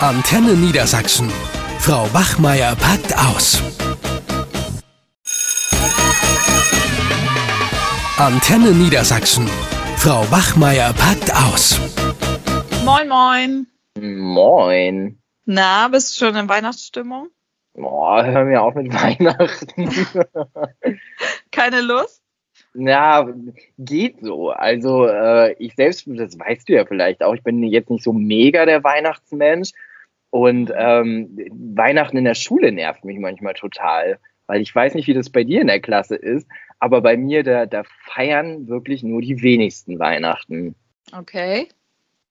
Antenne Niedersachsen. Frau Wachmeier packt aus. Antenne Niedersachsen. Frau Wachmeier packt aus. Moin, moin. Moin. Na, bist du schon in Weihnachtsstimmung? Boah, hör mir auf mit Weihnachten. Keine Lust? Ja, geht so. Also äh, ich selbst, das weißt du ja vielleicht auch, ich bin jetzt nicht so mega der Weihnachtsmensch. Und ähm, Weihnachten in der Schule nervt mich manchmal total, weil ich weiß nicht, wie das bei dir in der Klasse ist, aber bei mir, da, da feiern wirklich nur die wenigsten Weihnachten. Okay.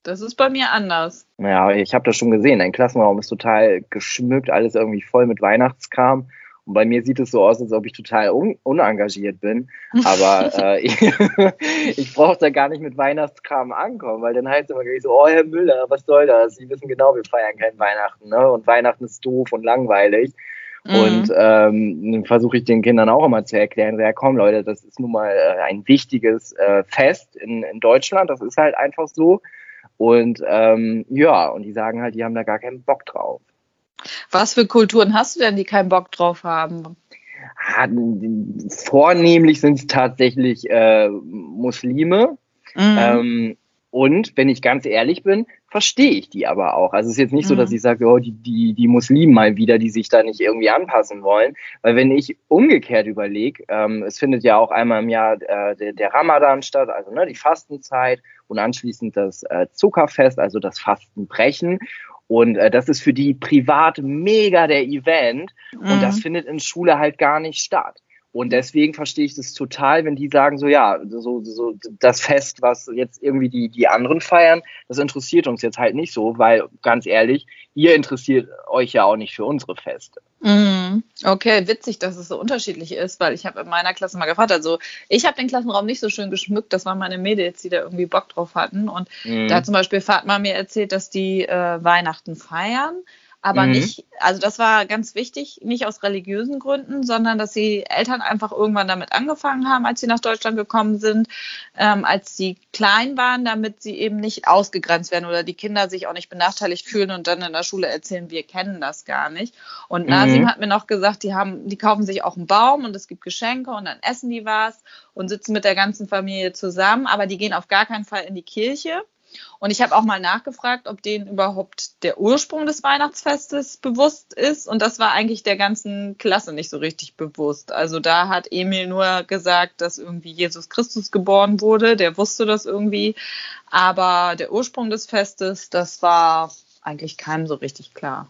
Das ist bei mir anders. Ja, ich habe das schon gesehen. Dein Klassenraum ist total geschmückt, alles irgendwie voll mit Weihnachtskram. Und bei mir sieht es so aus, als ob ich total un unengagiert bin. Aber äh, ich, brauche da gar nicht mit Weihnachtskram ankommen, weil dann heißt es immer gleich so, oh Herr Müller, was soll das? Sie wissen genau, wir feiern kein Weihnachten. Ne? Und Weihnachten ist doof und langweilig. Mhm. Und ähm, dann versuche ich den Kindern auch immer zu erklären, ja komm Leute, das ist nun mal äh, ein wichtiges äh, Fest in, in Deutschland. Das ist halt einfach so. Und ähm, ja, und die sagen halt, die haben da gar keinen Bock drauf. Was für Kulturen hast du denn, die keinen Bock drauf haben? Ah, vornehmlich sind es tatsächlich äh, Muslime. Mhm. Ähm, und wenn ich ganz ehrlich bin, verstehe ich die aber auch. Also es ist jetzt nicht mhm. so, dass ich sage, oh, die, die, die Muslimen mal wieder, die sich da nicht irgendwie anpassen wollen. Weil wenn ich umgekehrt überlege, ähm, es findet ja auch einmal im Jahr äh, der, der Ramadan statt, also ne, die Fastenzeit und anschließend das äh, Zuckerfest, also das Fastenbrechen. Und äh, das ist für die privat mega der Event. Mhm. Und das mhm. findet in Schule halt gar nicht statt. Und deswegen verstehe ich das total, wenn die sagen, so ja, so, so das Fest, was jetzt irgendwie die, die anderen feiern, das interessiert uns jetzt halt nicht so, weil ganz ehrlich, ihr interessiert euch ja auch nicht für unsere Feste. Mhm. Okay, witzig, dass es so unterschiedlich ist, weil ich habe in meiner Klasse mal gefragt, also ich habe den Klassenraum nicht so schön geschmückt, das waren meine Mädels, die da irgendwie Bock drauf hatten. Und mhm. da hat zum Beispiel Fatma mir erzählt, dass die äh, Weihnachten feiern aber mhm. nicht, also das war ganz wichtig, nicht aus religiösen Gründen, sondern dass die Eltern einfach irgendwann damit angefangen haben, als sie nach Deutschland gekommen sind, ähm, als sie klein waren, damit sie eben nicht ausgegrenzt werden oder die Kinder sich auch nicht benachteiligt fühlen und dann in der Schule erzählen, wir kennen das gar nicht. Und Nasim mhm. hat mir noch gesagt, die haben, die kaufen sich auch einen Baum und es gibt Geschenke und dann essen die was und sitzen mit der ganzen Familie zusammen, aber die gehen auf gar keinen Fall in die Kirche und ich habe auch mal nachgefragt, ob denen überhaupt der Ursprung des Weihnachtsfestes bewusst ist. Und das war eigentlich der ganzen Klasse nicht so richtig bewusst. Also da hat Emil nur gesagt, dass irgendwie Jesus Christus geboren wurde. Der wusste das irgendwie. Aber der Ursprung des Festes, das war eigentlich keinem so richtig klar.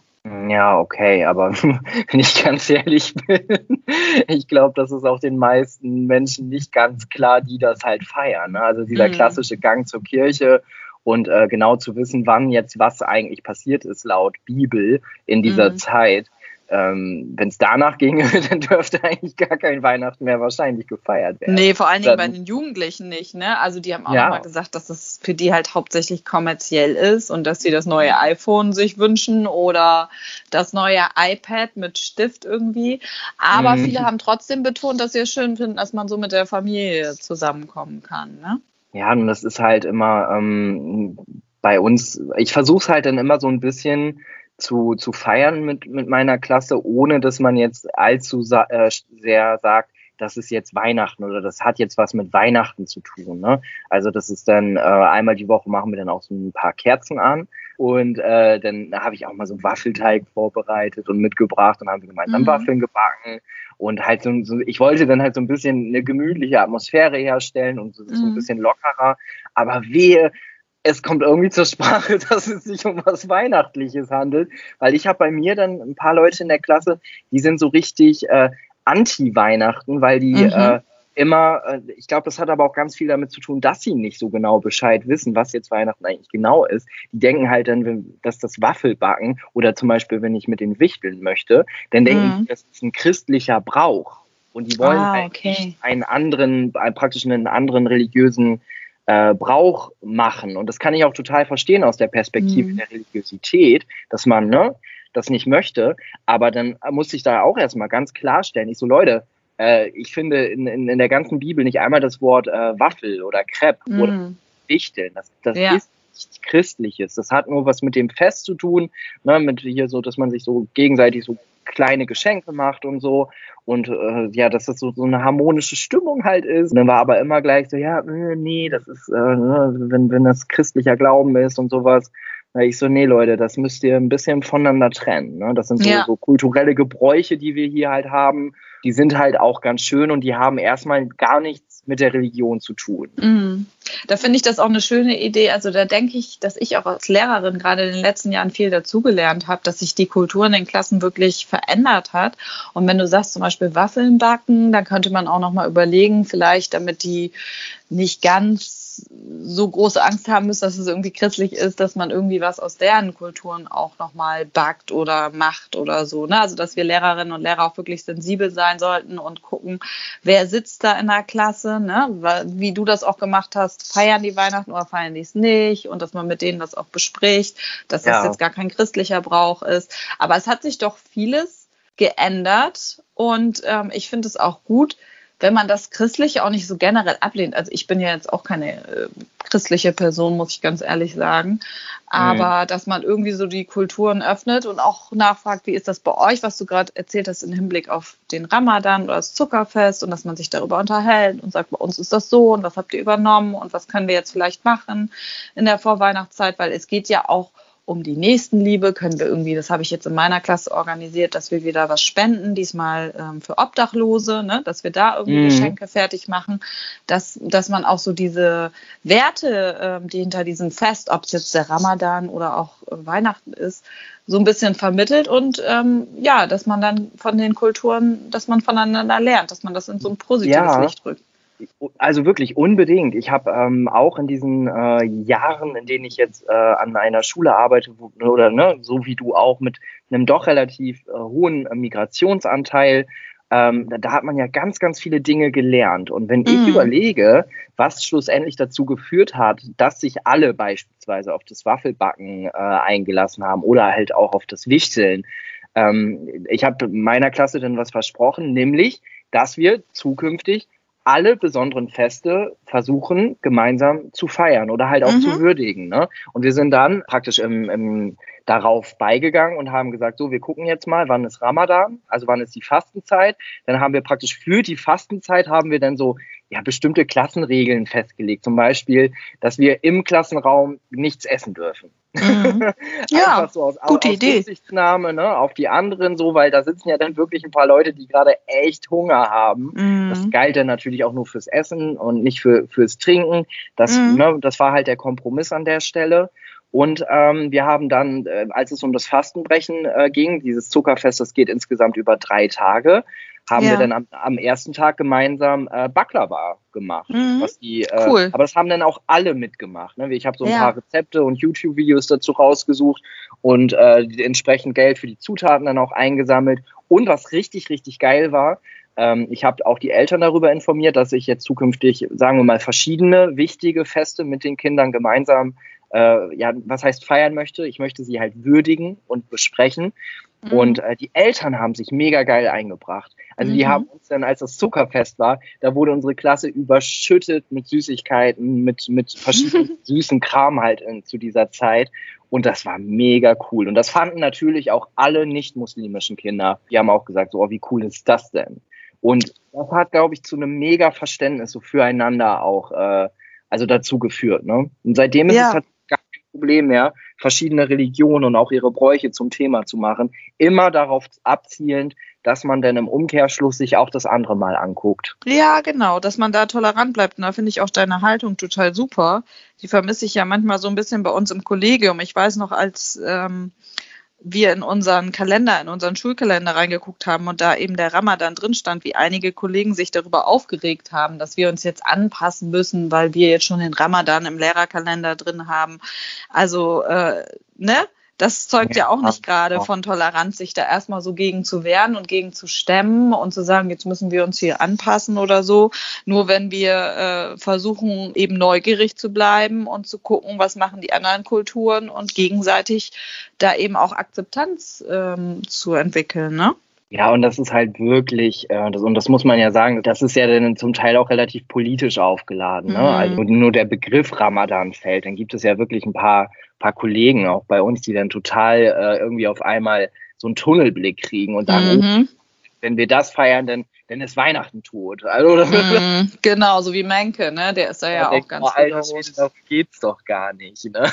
Ja, okay, aber wenn ich ganz ehrlich bin, ich glaube, das ist auch den meisten Menschen nicht ganz klar, die das halt feiern. Ne? Also dieser mhm. klassische Gang zur Kirche und äh, genau zu wissen, wann jetzt was eigentlich passiert ist laut Bibel in dieser mhm. Zeit. Ähm, Wenn es danach ginge, dann dürfte eigentlich gar kein Weihnachten mehr wahrscheinlich gefeiert werden. Nee, vor allen Dingen dann, bei den Jugendlichen nicht. Ne? Also die haben auch ja. nochmal gesagt, dass es für die halt hauptsächlich kommerziell ist und dass sie das neue iPhone sich wünschen oder das neue iPad mit Stift irgendwie. Aber mhm. viele haben trotzdem betont, dass sie es schön finden, dass man so mit der Familie zusammenkommen kann. Ne? Ja, und das ist halt immer ähm, bei uns, ich versuche es halt dann immer so ein bisschen zu, zu feiern mit, mit meiner Klasse, ohne dass man jetzt allzu sa äh, sehr sagt, das ist jetzt Weihnachten oder das hat jetzt was mit Weihnachten zu tun. Ne? Also das ist dann äh, einmal die Woche machen wir dann auch so ein paar Kerzen an und äh, dann habe ich auch mal so Waffelteig vorbereitet und mitgebracht und haben wir gemeinsam mhm. Waffeln gebacken und halt so, so, ich wollte dann halt so ein bisschen eine gemütliche Atmosphäre herstellen und so, mhm. so ein bisschen lockerer, aber wehe, es kommt irgendwie zur Sprache, dass es sich um was Weihnachtliches handelt, weil ich habe bei mir dann ein paar Leute in der Klasse, die sind so richtig äh, anti-Weihnachten, weil die mhm. äh, immer, äh, ich glaube, das hat aber auch ganz viel damit zu tun, dass sie nicht so genau Bescheid wissen, was jetzt Weihnachten eigentlich genau ist. Die denken halt dann, dass das Waffelbacken oder zum Beispiel, wenn ich mit den Wichteln möchte, dann denken mhm. die, das ist ein christlicher Brauch. Und die wollen ah, halt okay. einen anderen, praktisch einen anderen religiösen äh, Brauch machen. Und das kann ich auch total verstehen aus der Perspektive mhm. der Religiosität, dass man ne, das nicht möchte. Aber dann muss ich da auch erstmal ganz klarstellen, ich so, Leute, äh, ich finde in, in, in, der ganzen Bibel nicht einmal das Wort äh, Waffel oder Crepe mm. oder Wichteln. Das, das ja. ist nichts Christliches. Das hat nur was mit dem Fest zu tun, ne, mit hier so, dass man sich so gegenseitig so kleine Geschenke macht und so. Und äh, ja, dass das so, so eine harmonische Stimmung halt ist. Und dann war aber immer gleich so, ja, äh, nee, das ist, äh, ne, wenn, wenn das christlicher Glauben ist und sowas. Da ich so, nee, Leute, das müsst ihr ein bisschen voneinander trennen. Ne? Das sind so, ja. so kulturelle Gebräuche, die wir hier halt haben. Die sind halt auch ganz schön und die haben erstmal gar nichts mit der Religion zu tun. Mhm. Da finde ich das auch eine schöne Idee. Also da denke ich, dass ich auch als Lehrerin gerade in den letzten Jahren viel dazugelernt habe, dass sich die Kultur in den Klassen wirklich verändert hat. Und wenn du sagst zum Beispiel Waffeln backen, dann könnte man auch noch mal überlegen, vielleicht damit die nicht ganz so große Angst haben müssen, dass es irgendwie christlich ist, dass man irgendwie was aus deren Kulturen auch nochmal backt oder macht oder so. Ne? Also dass wir Lehrerinnen und Lehrer auch wirklich sensibel sein sollten und gucken, wer sitzt da in der Klasse, ne? wie du das auch gemacht hast, feiern die Weihnachten oder feiern die es nicht und dass man mit denen das auch bespricht, dass das ja. jetzt gar kein christlicher Brauch ist. Aber es hat sich doch vieles geändert und ähm, ich finde es auch gut, wenn man das Christliche auch nicht so generell ablehnt, also ich bin ja jetzt auch keine äh, christliche Person, muss ich ganz ehrlich sagen, aber mhm. dass man irgendwie so die Kulturen öffnet und auch nachfragt, wie ist das bei euch, was du gerade erzählt hast im Hinblick auf den Ramadan oder das Zuckerfest und dass man sich darüber unterhält und sagt, bei uns ist das so und was habt ihr übernommen und was können wir jetzt vielleicht machen in der Vorweihnachtszeit, weil es geht ja auch um die Nächstenliebe können wir irgendwie, das habe ich jetzt in meiner Klasse organisiert, dass wir wieder was spenden, diesmal ähm, für Obdachlose, ne, dass wir da irgendwie mhm. Geschenke fertig machen, dass, dass man auch so diese Werte, ähm, die hinter diesem Fest, ob es jetzt der Ramadan oder auch äh, Weihnachten ist, so ein bisschen vermittelt und ähm, ja, dass man dann von den Kulturen, dass man voneinander lernt, dass man das in so ein positives ja. Licht rückt. Also wirklich unbedingt. Ich habe ähm, auch in diesen äh, Jahren, in denen ich jetzt äh, an einer Schule arbeite, wo, oder ne, so wie du auch mit einem doch relativ äh, hohen Migrationsanteil, ähm, da, da, hat man ja ganz, ganz viele Dinge gelernt. Und wenn ich mm. überlege, was schlussendlich dazu geführt hat, dass sich alle beispielsweise auf das Waffelbacken äh, eingelassen haben oder halt auch auf das Wichteln, ähm, ich habe meiner Klasse dann was versprochen, nämlich, dass wir zukünftig alle besonderen Feste versuchen, gemeinsam zu feiern oder halt auch mhm. zu würdigen. Ne? Und wir sind dann praktisch im, im, darauf beigegangen und haben gesagt, so, wir gucken jetzt mal, wann ist Ramadan, also wann ist die Fastenzeit. Dann haben wir praktisch für die Fastenzeit haben wir dann so ja, bestimmte Klassenregeln festgelegt. Zum Beispiel, dass wir im Klassenraum nichts essen dürfen. Mhm. ja, so aus, gute aus Idee. Rücksichtnahme ne, auf die anderen so, weil da sitzen ja dann wirklich ein paar Leute, die gerade echt Hunger haben. Mhm. Das galt dann natürlich auch nur fürs Essen und nicht für, fürs Trinken. Das, mhm. ne, das war halt der Kompromiss an der Stelle. Und ähm, wir haben dann, äh, als es um das Fastenbrechen äh, ging, dieses Zuckerfest, das geht insgesamt über drei Tage, haben ja. wir dann am, am, ersten Tag gemeinsam äh, Baklava gemacht. Mhm. Was die, äh, cool. Aber das haben dann auch alle mitgemacht. Ne? Ich habe so ein ja. paar Rezepte und YouTube-Videos dazu rausgesucht und äh, entsprechend Geld für die Zutaten dann auch eingesammelt. Und was richtig, richtig geil war, ähm, ich habe auch die Eltern darüber informiert, dass ich jetzt zukünftig, sagen wir mal, verschiedene wichtige Feste mit den Kindern gemeinsam äh, ja, was heißt feiern möchte. Ich möchte sie halt würdigen und besprechen. Mhm. Und äh, die Eltern haben sich mega geil eingebracht. Also mhm. die haben uns dann, als das Zuckerfest war, da wurde unsere Klasse überschüttet mit Süßigkeiten, mit, mit verschiedenen süßen Kram halt in, zu dieser Zeit. Und das war mega cool. Und das fanden natürlich auch alle nicht-muslimischen Kinder. Die haben auch gesagt, so, oh, wie cool ist das denn? Und das hat, glaube ich, zu einem mega Verständnis so füreinander auch, äh, also dazu geführt. Ne? Und seitdem ist ja. es halt Problem mehr, verschiedene Religionen und auch ihre Bräuche zum Thema zu machen, immer darauf abzielend, dass man dann im Umkehrschluss sich auch das andere mal anguckt. Ja, genau, dass man da tolerant bleibt. Und da finde ich auch deine Haltung total super. Die vermisse ich ja manchmal so ein bisschen bei uns im Kollegium. Ich weiß noch, als ähm, wir in unseren Kalender, in unseren Schulkalender reingeguckt haben und da eben der Ramadan drin stand, wie einige Kollegen sich darüber aufgeregt haben, dass wir uns jetzt anpassen müssen, weil wir jetzt schon den Ramadan im Lehrerkalender drin haben. Also, äh, ne? Das zeugt ja auch nicht gerade von Toleranz, sich da erstmal so gegen zu wehren und gegen zu stemmen und zu sagen, jetzt müssen wir uns hier anpassen oder so. Nur wenn wir äh, versuchen, eben neugierig zu bleiben und zu gucken, was machen die anderen Kulturen und gegenseitig da eben auch Akzeptanz ähm, zu entwickeln, ne? Ja, und das ist halt wirklich, äh, das, und das muss man ja sagen, das ist ja dann zum Teil auch relativ politisch aufgeladen. Ne? Mhm. Also nur der Begriff Ramadan fällt, dann gibt es ja wirklich ein paar, paar Kollegen auch bei uns, die dann total äh, irgendwie auf einmal so einen Tunnelblick kriegen und sagen, mhm. oh, wenn wir das feiern, dann, dann ist Weihnachten tot. Also, mm, genau, so wie Menke, ne? Der ist da ja, ja auch ganz oh, das geht's doch gar nicht. Ne?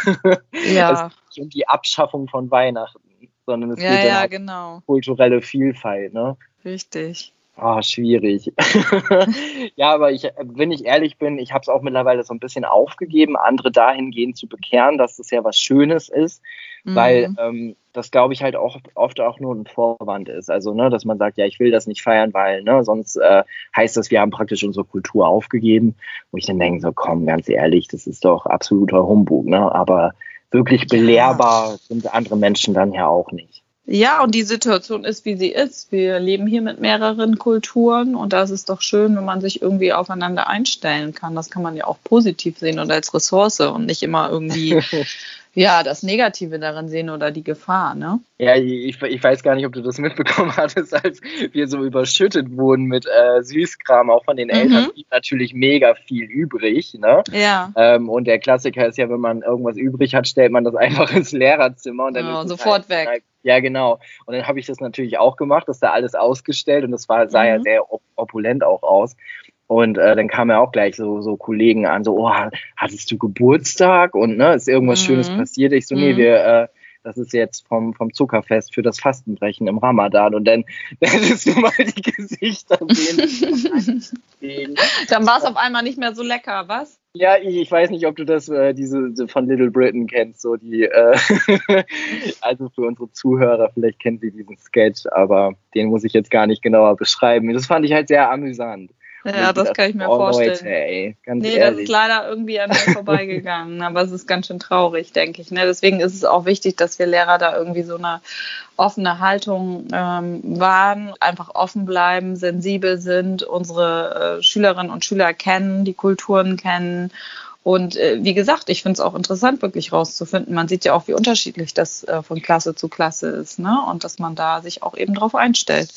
Ja. Es geht um die Abschaffung von Weihnachten, sondern es ja, geht ja, um genau. kulturelle Vielfalt. Ne? Richtig. Ah, oh, schwierig. ja, aber ich, wenn ich ehrlich bin, ich habe es auch mittlerweile so ein bisschen aufgegeben, andere dahingehend zu bekehren, dass das ja was Schönes ist, mhm. weil ähm, das, glaube ich, halt auch oft auch nur ein Vorwand ist. Also, ne, dass man sagt, ja, ich will das nicht feiern, weil, ne, sonst äh, heißt das, wir haben praktisch unsere Kultur aufgegeben. Wo ich dann denke, so, komm, ganz ehrlich, das ist doch absoluter Humbug, ne? Aber wirklich belehrbar sind andere Menschen dann ja auch nicht. Ja, und die Situation ist, wie sie ist. Wir leben hier mit mehreren Kulturen und da ist es doch schön, wenn man sich irgendwie aufeinander einstellen kann. Das kann man ja auch positiv sehen und als Ressource und nicht immer irgendwie ja, das Negative darin sehen oder die Gefahr, ne? Ja, ich, ich weiß gar nicht, ob du das mitbekommen hattest, als wir so überschüttet wurden mit äh, Süßkram, auch von den mhm. Eltern, mhm. natürlich mega viel übrig, ne? Ja. Ähm, und der Klassiker ist ja, wenn man irgendwas übrig hat, stellt man das einfach ins Lehrerzimmer und dann ja, ist sofort halt, weg. Ja, genau. Und dann habe ich das natürlich auch gemacht, das da alles ausgestellt und das war, sah mhm. ja sehr op opulent auch aus. Und äh, dann kamen ja auch gleich so, so Kollegen an, so, oh, hattest du Geburtstag und ne, ist irgendwas mhm. Schönes passiert? Ich so, nee, mhm. wir, äh, das ist jetzt vom, vom Zuckerfest für das Fastenbrechen im Ramadan. Und dann hättest du mal die Gesichter sehen. dann war es auf einmal nicht mehr so lecker, was? Ja, ich, ich weiß nicht, ob du das äh, diese von Little Britain kennst, so die äh, also für unsere Zuhörer, vielleicht kennen sie diesen Sketch, aber den muss ich jetzt gar nicht genauer beschreiben. Das fand ich halt sehr amüsant. Ja, das kann ich mir vorstellen. Leute, ey, nee, ehrlich. das ist leider irgendwie an mir vorbeigegangen, aber es ist ganz schön traurig, denke ich. Ne? Deswegen ist es auch wichtig, dass wir Lehrer da irgendwie so eine offene Haltung ähm, wahren, einfach offen bleiben, sensibel sind, unsere äh, Schülerinnen und Schüler kennen, die Kulturen kennen und äh, wie gesagt, ich finde es auch interessant, wirklich rauszufinden. Man sieht ja auch, wie unterschiedlich das äh, von Klasse zu Klasse ist, ne? Und dass man da sich auch eben drauf einstellt.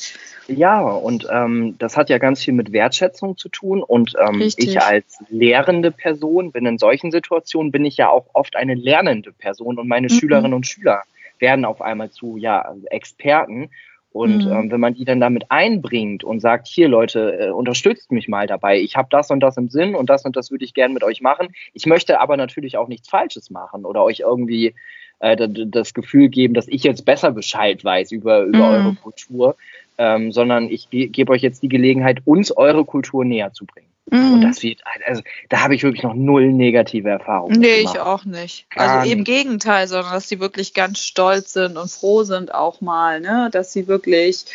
Ja, und ähm, das hat ja ganz viel mit Wertschätzung zu tun. Und ähm, ich als lehrende Person bin in solchen Situationen, bin ich ja auch oft eine lernende Person und meine mhm. Schülerinnen und Schüler werden auf einmal zu ja, Experten. Und mhm. ähm, wenn man die dann damit einbringt und sagt, hier Leute, äh, unterstützt mich mal dabei, ich habe das und das im Sinn und das und das würde ich gerne mit euch machen. Ich möchte aber natürlich auch nichts Falsches machen oder euch irgendwie äh, das Gefühl geben, dass ich jetzt besser Bescheid weiß über, über mhm. eure Kultur, ähm, sondern ich ge gebe euch jetzt die Gelegenheit, uns eure Kultur näher zu bringen. Mhm. Und das wird, also da habe ich wirklich noch null negative Erfahrungen. Nee, gemacht. ich auch nicht. Gar also im Gegenteil, sondern dass sie wirklich ganz stolz sind und froh sind auch mal, ne, dass sie wirklich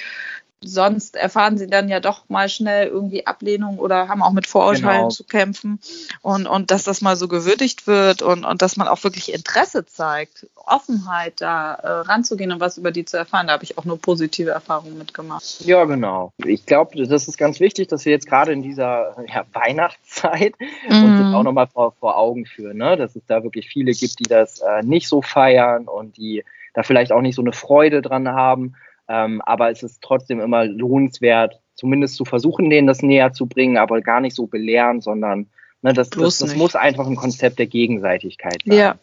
sonst erfahren sie dann ja doch mal schnell irgendwie Ablehnung oder haben auch mit Vorurteilen genau. zu kämpfen. Und, und dass das mal so gewürdigt wird und, und dass man auch wirklich Interesse zeigt, Offenheit da äh, ranzugehen und was über die zu erfahren. Da habe ich auch nur positive Erfahrungen mitgemacht. Ja, genau. Ich glaube, das ist ganz wichtig, dass wir jetzt gerade in dieser ja, Weihnachtszeit mhm. uns das auch nochmal vor, vor Augen führen, ne? dass es da wirklich viele gibt, die das äh, nicht so feiern und die da vielleicht auch nicht so eine Freude dran haben. Ähm, aber es ist trotzdem immer lohnenswert, zumindest zu versuchen, denen das näher zu bringen, aber gar nicht so belehren, sondern ne, das, das, das muss einfach ein Konzept der Gegenseitigkeit sein. Ja.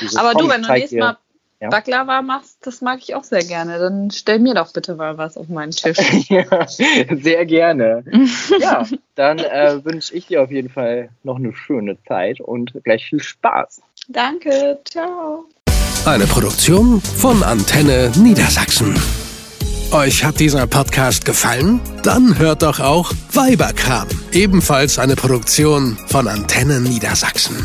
Dieses aber du, wenn du nächstes Mal ja? Baklava machst, das mag ich auch sehr gerne. Dann stell mir doch bitte mal was auf meinen Tisch. ja, sehr gerne. ja, dann äh, wünsche ich dir auf jeden Fall noch eine schöne Zeit und gleich viel Spaß. Danke, ciao. Eine Produktion von Antenne Niedersachsen. Euch hat dieser Podcast gefallen? Dann hört doch auch Weiberkram, ebenfalls eine Produktion von Antenne Niedersachsen.